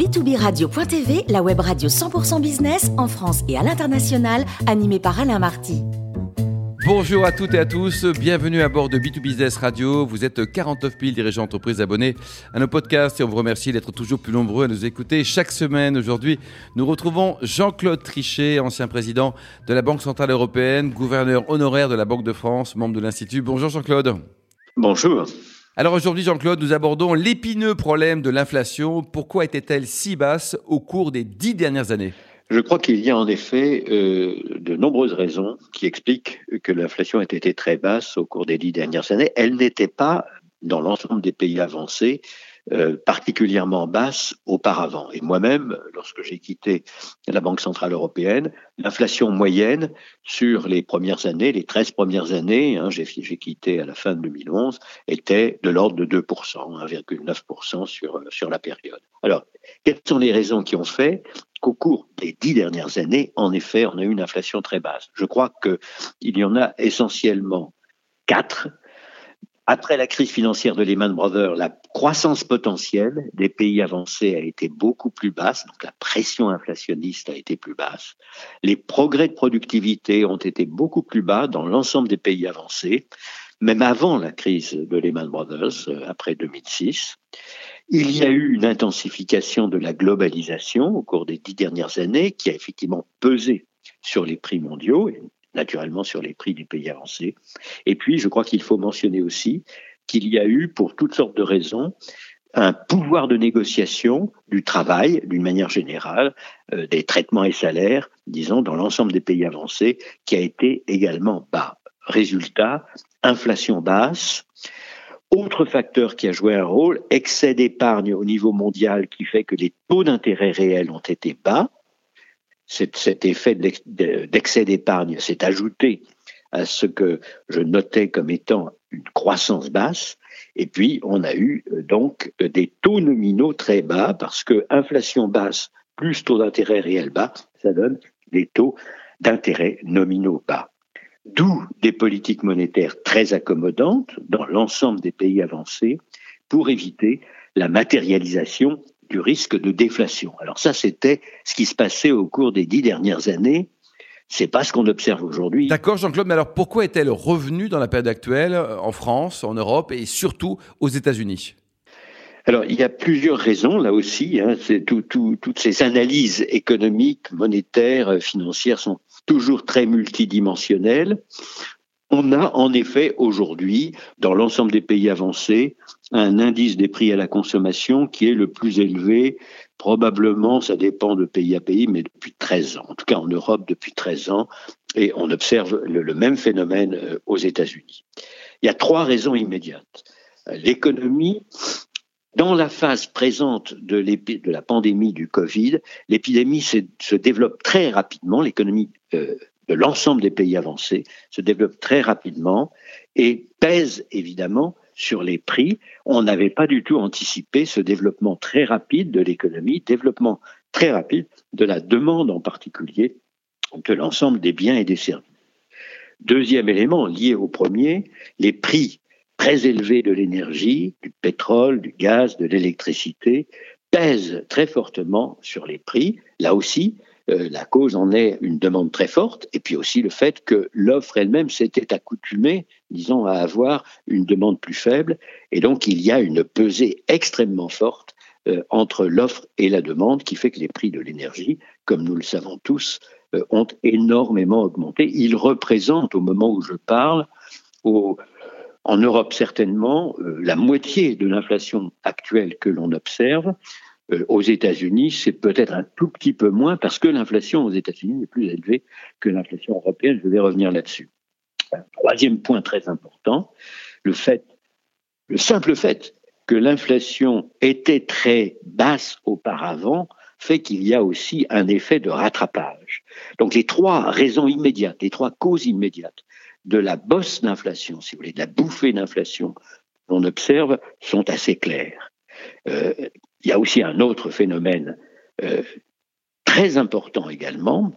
B2B Radio.tv, la web radio 100% business en France et à l'international, animée par Alain Marty. Bonjour à toutes et à tous, bienvenue à bord de B2 Business Radio. Vous êtes 49 000 dirigeants d'entreprise abonnés à nos podcasts et on vous remercie d'être toujours plus nombreux à nous écouter chaque semaine. Aujourd'hui, nous retrouvons Jean-Claude Trichet, ancien président de la Banque Centrale Européenne, gouverneur honoraire de la Banque de France, membre de l'Institut. Bonjour Jean-Claude. Bonjour. Alors aujourd'hui, Jean-Claude, nous abordons l'épineux problème de l'inflation. Pourquoi était-elle si basse au cours des dix dernières années? Je crois qu'il y a en effet euh, de nombreuses raisons qui expliquent que l'inflation ait été très basse au cours des dix dernières années. Elle n'était pas, dans l'ensemble des pays avancés, euh, particulièrement basse auparavant. Et moi-même, lorsque j'ai quitté la Banque Centrale Européenne, l'inflation moyenne sur les premières années, les 13 premières années, hein, j'ai quitté à la fin de 2011, était de l'ordre de 2%, 1,9% sur, sur la période. Alors, quelles sont les raisons qui ont fait qu'au cours des dix dernières années, en effet, on a eu une inflation très basse? Je crois qu'il y en a essentiellement quatre après la crise financière de Lehman Brothers, la croissance potentielle des pays avancés a été beaucoup plus basse, donc la pression inflationniste a été plus basse. Les progrès de productivité ont été beaucoup plus bas dans l'ensemble des pays avancés, même avant la crise de Lehman Brothers, euh, après 2006. Il y a eu une intensification de la globalisation au cours des dix dernières années qui a effectivement pesé sur les prix mondiaux, naturellement sur les prix des pays avancés. Et puis, je crois qu'il faut mentionner aussi qu'il y a eu, pour toutes sortes de raisons, un pouvoir de négociation du travail, d'une manière générale, euh, des traitements et salaires, disons, dans l'ensemble des pays avancés, qui a été également bas. Résultat, inflation basse. Autre facteur qui a joué un rôle, excès d'épargne au niveau mondial qui fait que les taux d'intérêt réels ont été bas cet, effet d'excès d'épargne s'est ajouté à ce que je notais comme étant une croissance basse. Et puis, on a eu euh, donc des taux nominaux très bas parce que inflation basse plus taux d'intérêt réel bas, ça donne des taux d'intérêt nominaux bas. D'où des politiques monétaires très accommodantes dans l'ensemble des pays avancés pour éviter la matérialisation du risque de déflation. Alors ça, c'était ce qui se passait au cours des dix dernières années. C'est pas ce qu'on observe aujourd'hui. D'accord, Jean-Claude, mais alors pourquoi est-elle revenue dans la période actuelle en France, en Europe et surtout aux États-Unis? Alors, il y a plusieurs raisons, là aussi. Hein, toutes ces analyses économiques, monétaires, financières sont toujours très multidimensionnelles. On a en effet aujourd'hui, dans l'ensemble des pays avancés, un indice des prix à la consommation qui est le plus élevé, probablement, ça dépend de pays à pays, mais depuis 13 ans. En tout cas, en Europe, depuis 13 ans. Et on observe le, même phénomène euh, aux États-Unis. Il y a trois raisons immédiates. L'économie, dans la phase présente de, de, la pandémie du Covid, l'épidémie se, développe très rapidement, l'économie euh, de l'ensemble des pays avancés se développe très rapidement et pèse évidemment sur les prix. On n'avait pas du tout anticipé ce développement très rapide de l'économie, développement très rapide de la demande en particulier de l'ensemble des biens et des services. Deuxième élément lié au premier, les prix très élevés de l'énergie, du pétrole, du gaz, de l'électricité pèsent très fortement sur les prix. Là aussi, euh, la cause en est une demande très forte, et puis aussi le fait que l'offre elle-même s'était accoutumée, disons, à avoir une demande plus faible, et donc il y a une pesée extrêmement forte euh, entre l'offre et la demande qui fait que les prix de l'énergie, comme nous le savons tous, euh, ont énormément augmenté. Ils représentent, au moment où je parle, en Europe certainement, la moitié de l'inflation actuelle que l'on observe, euh, aux États-Unis, c'est peut-être un tout petit peu moins parce que l'inflation aux États-Unis est plus élevée que l'inflation européenne. Je vais revenir là-dessus. troisième point très important, le fait, le simple fait que l'inflation était très basse auparavant fait qu'il y a aussi un effet de rattrapage. Donc les trois raisons immédiates, les trois causes immédiates de la bosse d'inflation, si vous voulez, de la bouffée d'inflation qu'on observe sont assez claires. Euh, il y a aussi un autre phénomène euh, très important également,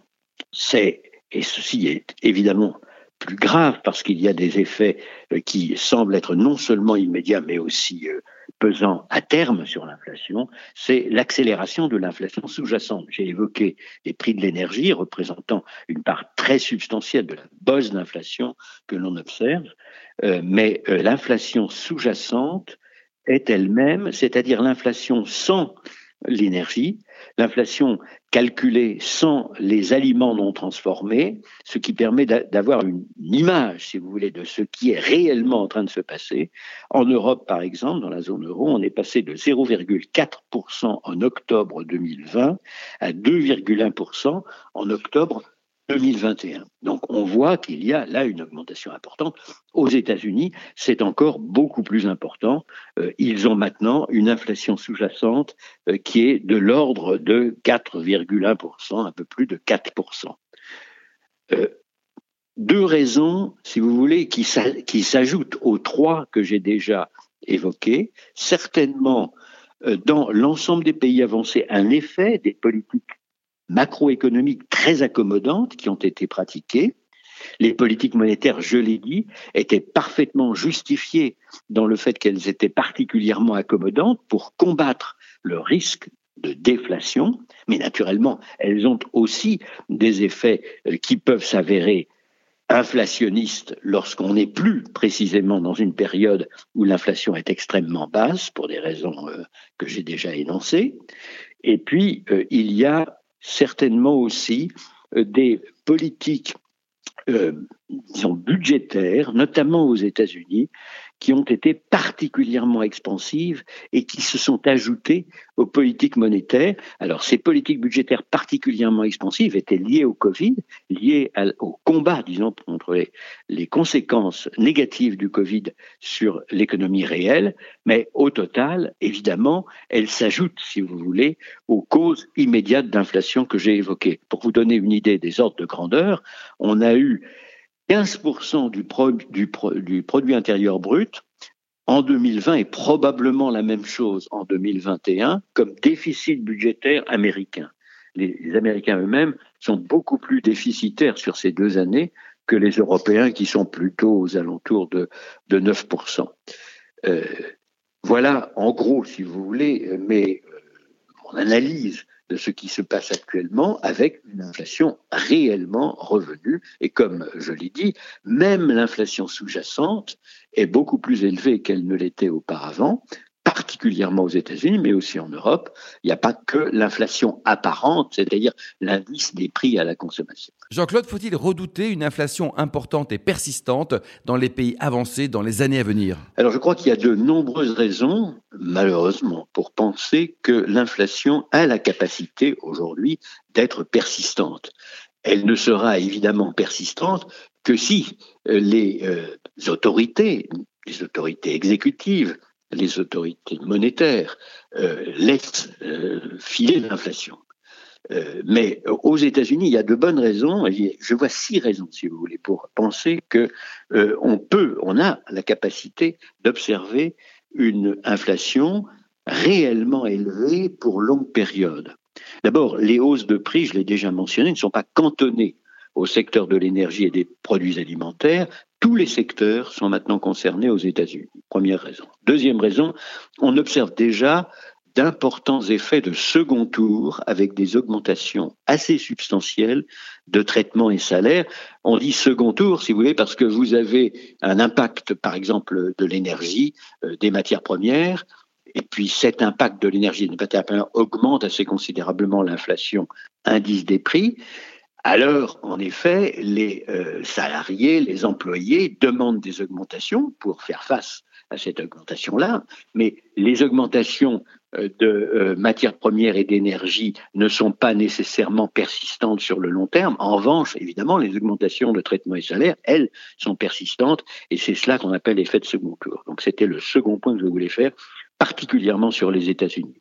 c'est, et ceci est évidemment plus grave parce qu'il y a des effets euh, qui semblent être non seulement immédiats mais aussi euh, pesants à terme sur l'inflation, c'est l'accélération de l'inflation sous-jacente. J'ai évoqué les prix de l'énergie représentant une part très substantielle de la bosse d'inflation que l'on observe, euh, mais l'inflation sous-jacente est elle-même, c'est-à-dire l'inflation sans l'énergie, l'inflation calculée sans les aliments non transformés, ce qui permet d'avoir une image, si vous voulez, de ce qui est réellement en train de se passer. En Europe, par exemple, dans la zone euro, on est passé de 0,4% en octobre 2020 à 2,1% en octobre 2021. Donc on voit qu'il y a là une augmentation importante. Aux États-Unis, c'est encore beaucoup plus important. Euh, ils ont maintenant une inflation sous-jacente euh, qui est de l'ordre de 4,1%, un peu plus de 4%. Euh, deux raisons, si vous voulez, qui s'ajoutent aux trois que j'ai déjà évoquées. Certainement, dans l'ensemble des pays avancés, un effet des politiques macroéconomiques très accommodantes qui ont été pratiquées. Les politiques monétaires, je l'ai dit, étaient parfaitement justifiées dans le fait qu'elles étaient particulièrement accommodantes pour combattre le risque de déflation, mais naturellement, elles ont aussi des effets euh, qui peuvent s'avérer inflationnistes lorsqu'on n'est plus précisément dans une période où l'inflation est extrêmement basse, pour des raisons euh, que j'ai déjà énoncées. Et puis, euh, il y a certainement aussi euh, des politiques euh, budgétaires, notamment aux États-Unis, qui ont été particulièrement expansives et qui se sont ajoutées aux politiques monétaires. Alors, ces politiques budgétaires particulièrement expansives étaient liées au Covid, liées au combat, disons, contre les, conséquences négatives du Covid sur l'économie réelle, mais au total, évidemment, elles s'ajoutent, si vous voulez, aux causes immédiates d'inflation que j'ai évoquées. Pour vous donner une idée des ordres de grandeur, on a eu 15% du, du, produit intérieur brut en 2020 est probablement la même chose en 2021 comme déficit budgétaire américain. Les, Américains eux-mêmes sont beaucoup plus déficitaires sur ces deux années que les Européens qui sont plutôt aux alentours de, de 9%. Euh, voilà, en gros, si vous voulez, mais euh, mon analyse ce qui se passe actuellement avec une inflation réellement revenue. Et comme je l'ai dit, même l'inflation sous-jacente est beaucoup plus élevée qu'elle ne l'était auparavant, particulièrement aux États-Unis, mais aussi en Europe. Il n'y a pas que l'inflation apparente, c'est-à-dire l'indice des prix à la consommation. Jean-Claude, faut-il redouter une inflation importante et persistante dans les pays avancés dans les années à venir? Alors je crois qu'il y a de nombreuses raisons, malheureusement, pour penser que l'inflation a la capacité aujourd'hui d'être persistante. Elle ne sera évidemment persistante que si euh, les euh, autorités, les autorités exécutives, les autorités monétaires euh, laissent euh, filer l'inflation. Euh, mais aux États-Unis, il y a de bonnes raisons. Je vois six raisons, si vous voulez, pour penser que on peut, on a la capacité d'observer une inflation réellement élevée pour longue période. D'abord, les hausses de prix, je l'ai déjà mentionné, ne sont pas cantonnées au secteur de l'énergie et des produits alimentaires, tous les secteurs sont maintenant concernés aux États-Unis. Première raison. Deuxième raison, on observe déjà d'importants effets de second tour avec des augmentations assez substantielles de traitements et salaires. On dit second tour, si vous voulez, parce que vous avez un impact, par exemple, de l'énergie, euh, des matières premières, et puis cet impact de l'énergie et des matières premières augmente assez considérablement l'inflation, indice des prix. Alors, en effet, les euh, salariés, les employés demandent des augmentations pour faire face à cette augmentation-là, mais les augmentations euh, de euh, matières premières et d'énergie ne sont pas nécessairement persistantes sur le long terme. En revanche, évidemment, les augmentations de traitement et salaire, elles, sont persistantes, et c'est cela qu'on appelle l'effet de second tour. Donc c'était le second point que je voulais faire particulièrement sur les États-Unis.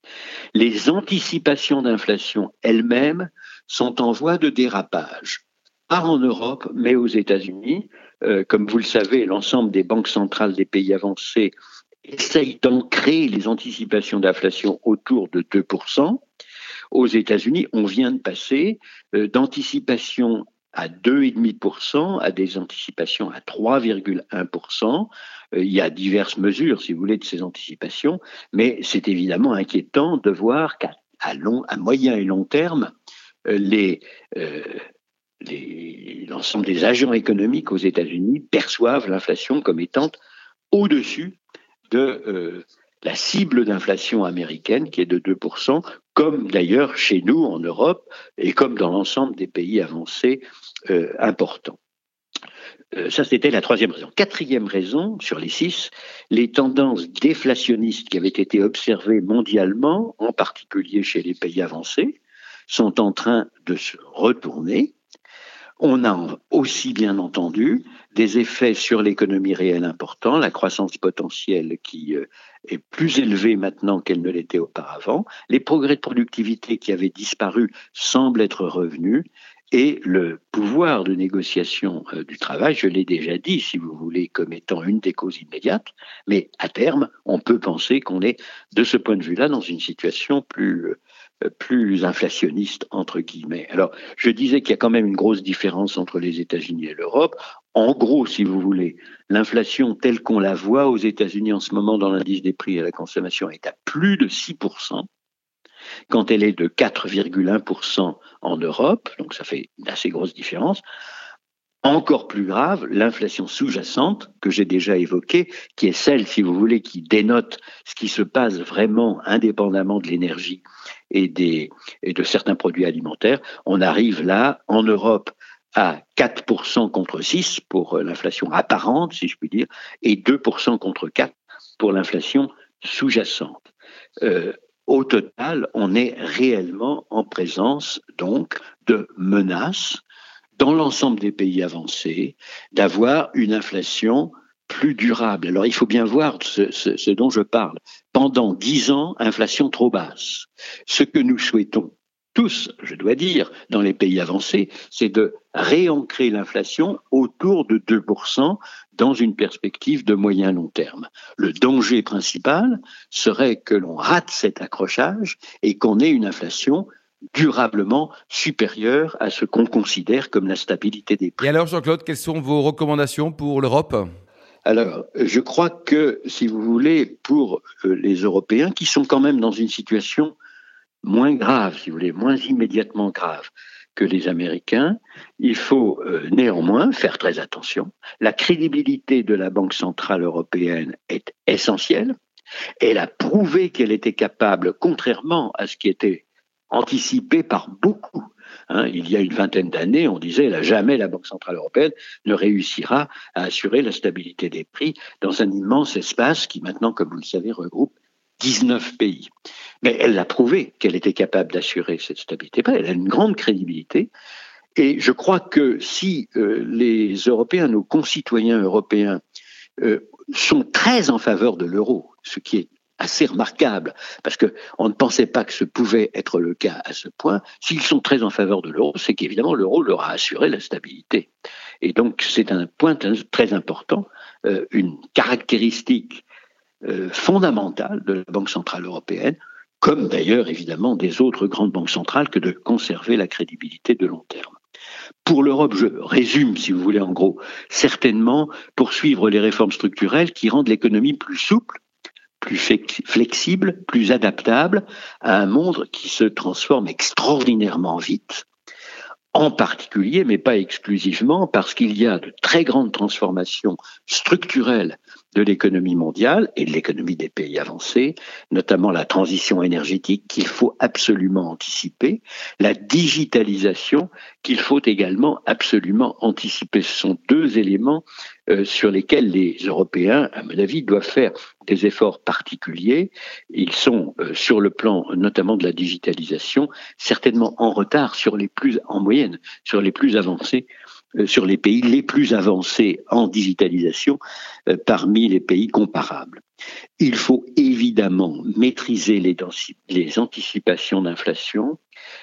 Les anticipations d'inflation elles-mêmes sont en voie de dérapage, pas en Europe, mais aux États-Unis. Euh, comme vous le savez, l'ensemble des banques centrales des pays avancés essayent d'ancrer les anticipations d'inflation autour de 2%. Aux États-Unis, on vient de passer euh, d'anticipations à 2,5%, à des anticipations à 3,1%. Euh, il y a diverses mesures, si vous voulez, de ces anticipations, mais c'est évidemment inquiétant de voir qu'à à moyen et long terme, les, l'ensemble des agents économiques aux États-Unis perçoivent l'inflation comme étant au-dessus de la cible d'inflation américaine qui est de 2%, comme d'ailleurs chez nous en Europe et comme dans l'ensemble des pays avancés euh, importants. Euh, ça, c'était la troisième raison. Quatrième raison, sur les six, les tendances déflationnistes qui avaient été observées mondialement, en particulier chez les pays avancés, sont en train de se retourner. On a aussi, bien entendu, des effets sur l'économie réelle importants, la croissance potentielle qui euh, est plus élevée maintenant qu'elle ne l'était auparavant, les progrès de productivité qui avaient disparu semblent être revenus, et le pouvoir de négociation euh, du travail, je l'ai déjà dit, si vous voulez, comme étant une des causes immédiates, mais à terme, on peut penser qu'on est, de ce point de vue-là, dans une situation plus, euh, plus inflationniste, entre guillemets. Alors, je disais qu'il y a quand même une grosse différence entre les États-Unis et l'Europe. En gros, si vous voulez, l'inflation telle qu'on la voit aux États-Unis en ce moment dans l'indice des prix à la consommation est à plus de 6%, quand elle est de 4,1% en Europe, donc ça fait une assez grosse différence. Encore plus grave, l'inflation sous-jacente que j'ai déjà évoquée, qui est celle, si vous voulez, qui dénote ce qui se passe vraiment indépendamment de l'énergie et, de certains produits alimentaires. On arrive là, en Europe, à 4% contre 6 pour l'inflation apparente, si je puis dire, et 2% contre 4 pour l'inflation sous-jacente. Euh, au total, on est réellement en présence donc de menaces dans l'ensemble des pays avancés d'avoir une inflation plus durable. Alors il faut bien voir ce, dont je parle. Pendant dix ans, inflation trop basse. Ce que nous souhaitons tous, je dois dire, dans les pays avancés, c'est de réancrer l'inflation autour de 2% dans une perspective de moyen long terme. Le danger principal serait que l'on rate cet accrochage et qu'on ait une inflation durablement supérieur à ce qu'on considère comme la stabilité des prix. Et alors, Jean-Claude, quelles sont vos recommandations pour l'Europe? Alors, je crois que, si vous voulez, pour euh, les Européens, qui sont quand même dans une situation moins grave, si vous voulez, moins immédiatement grave que les Américains, il faut euh, néanmoins faire très attention. La crédibilité de la Banque centrale européenne est essentielle. Elle a prouvé qu'elle était capable, contrairement à ce qui était anticipé par beaucoup. Hein, il y a une vingtaine d'années, on disait là, jamais la Banque centrale européenne ne réussira à assurer la stabilité des prix dans un immense espace qui maintenant, comme vous le savez, regroupe 19 pays. Mais elle a prouvé qu'elle était capable d'assurer cette stabilité. Elle a une grande crédibilité. Et je crois que si euh, les Européens, nos concitoyens européens, euh, sont très en faveur de l'euro, ce qui est assez remarquable, parce qu'on ne pensait pas que ce pouvait être le cas à ce point. S'ils sont très en faveur de l'euro, c'est qu'évidemment l'euro leur a assuré la stabilité. Et donc c'est un point très important, euh, une caractéristique euh, fondamentale de la Banque centrale européenne, comme d'ailleurs évidemment des autres grandes banques centrales, que de conserver la crédibilité de long terme. Pour l'Europe, je résume, si vous voulez, en gros, certainement poursuivre les réformes structurelles qui rendent l'économie plus souple, plus flexible, plus adaptable à un monde qui se transforme extraordinairement vite, en particulier, mais pas exclusivement, parce qu'il y a de très grandes transformations structurelles de l'économie mondiale et de l'économie des pays avancés, notamment la transition énergétique qu'il faut absolument anticiper, la digitalisation qu'il faut également absolument anticiper. Ce sont deux éléments euh, sur lesquels les Européens, à mon avis, doivent faire des efforts particuliers. Ils sont, euh, sur le plan notamment de la digitalisation, certainement en retard sur les plus, en moyenne, sur les plus avancés sur les pays les plus avancés en digitalisation euh, parmi les pays comparables. Il faut évidemment maîtriser les, les anticipations d'inflation,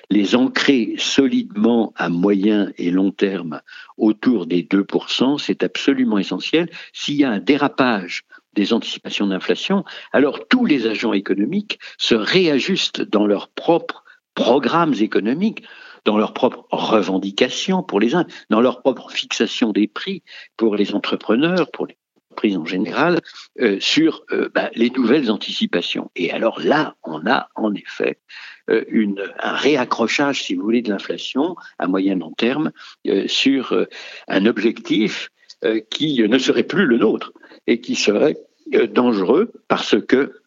les ancrer solidement à moyen et long terme autour des 2%, c'est absolument essentiel. S'il y a un dérapage des anticipations d'inflation, alors tous les agents économiques se réajustent dans leurs propres programmes économiques dans leur propre revendication pour les uns, dans leur propre fixation des prix pour les entrepreneurs, pour les entreprises en général, euh, sur euh, bah, les nouvelles anticipations. Et alors là, on a en effet euh, un réaccrochage, si vous voulez, de l'inflation à moyen long terme sur un objectif qui ne serait plus le nôtre et qui serait dangereux parce que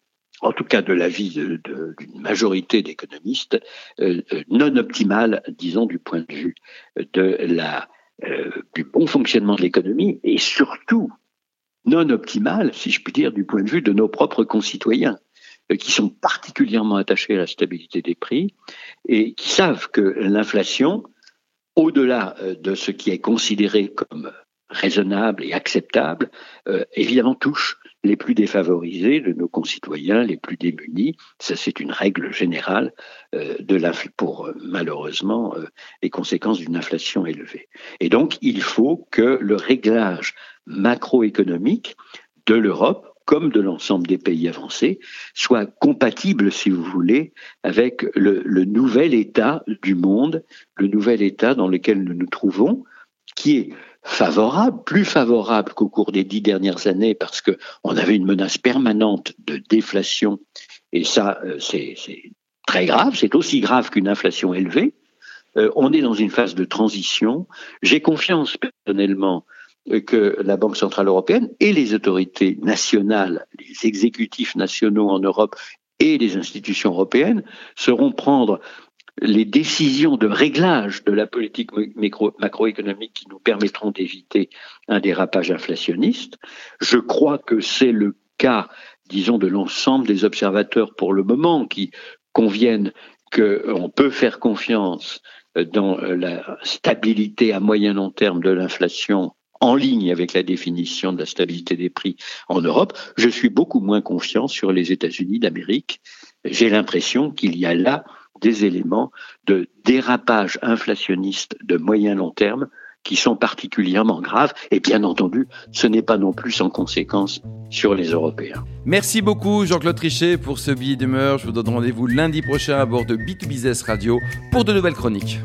en tout cas de l'avis d'une majorité d'économistes, euh, euh, non optimale, disons, du point de vue euh, du bon fonctionnement de l'économie et surtout non optimale, si je puis dire, du point de vue de nos propres concitoyens qui sont particulièrement attachés à la stabilité des prix et qui savent que l'inflation, au-delà de ce qui est considéré comme raisonnable et acceptable, évidemment touche les plus défavorisés de nos concitoyens, les plus démunis. Ça, c'est une règle générale euh, de pour euh, malheureusement euh, les conséquences d'une inflation élevée. Et donc, il faut que le réglage macroéconomique de l'Europe comme de l'ensemble des pays avancés, soit compatible, si vous voulez, avec le, le nouvel état du monde, le nouvel état dans lequel nous nous trouvons, qui est favorable, plus favorable qu'au cours des dix dernières années, parce qu'on avait une menace permanente de déflation, et ça, euh, c'est très grave, c'est aussi grave qu'une inflation élevée. Euh, on est dans une phase de transition. J'ai confiance personnellement euh, que la Banque centrale européenne et les autorités nationales, les exécutifs nationaux en Europe et les institutions européennes sauront prendre les décisions de réglage de la politique macroéconomique qui nous permettront d'éviter un dérapage inflationniste. Je crois que c'est le cas, disons, de l'ensemble des observateurs pour le moment qui conviennent qu'on peut faire confiance dans la stabilité à moyen long terme de l'inflation en ligne avec la définition de la stabilité des prix en Europe. Je suis beaucoup moins confiant sur les États-Unis d'Amérique. J'ai l'impression qu'il y a là des éléments de dérapage inflationniste de moyen long terme qui sont particulièrement graves. Et bien entendu, ce n'est pas non plus sans conséquence sur les Européens. Merci beaucoup Jean-Claude Trichet pour ce billet d'humeur. Je vous donne rendez-vous lundi prochain à bord de B2Business Radio pour de nouvelles chroniques.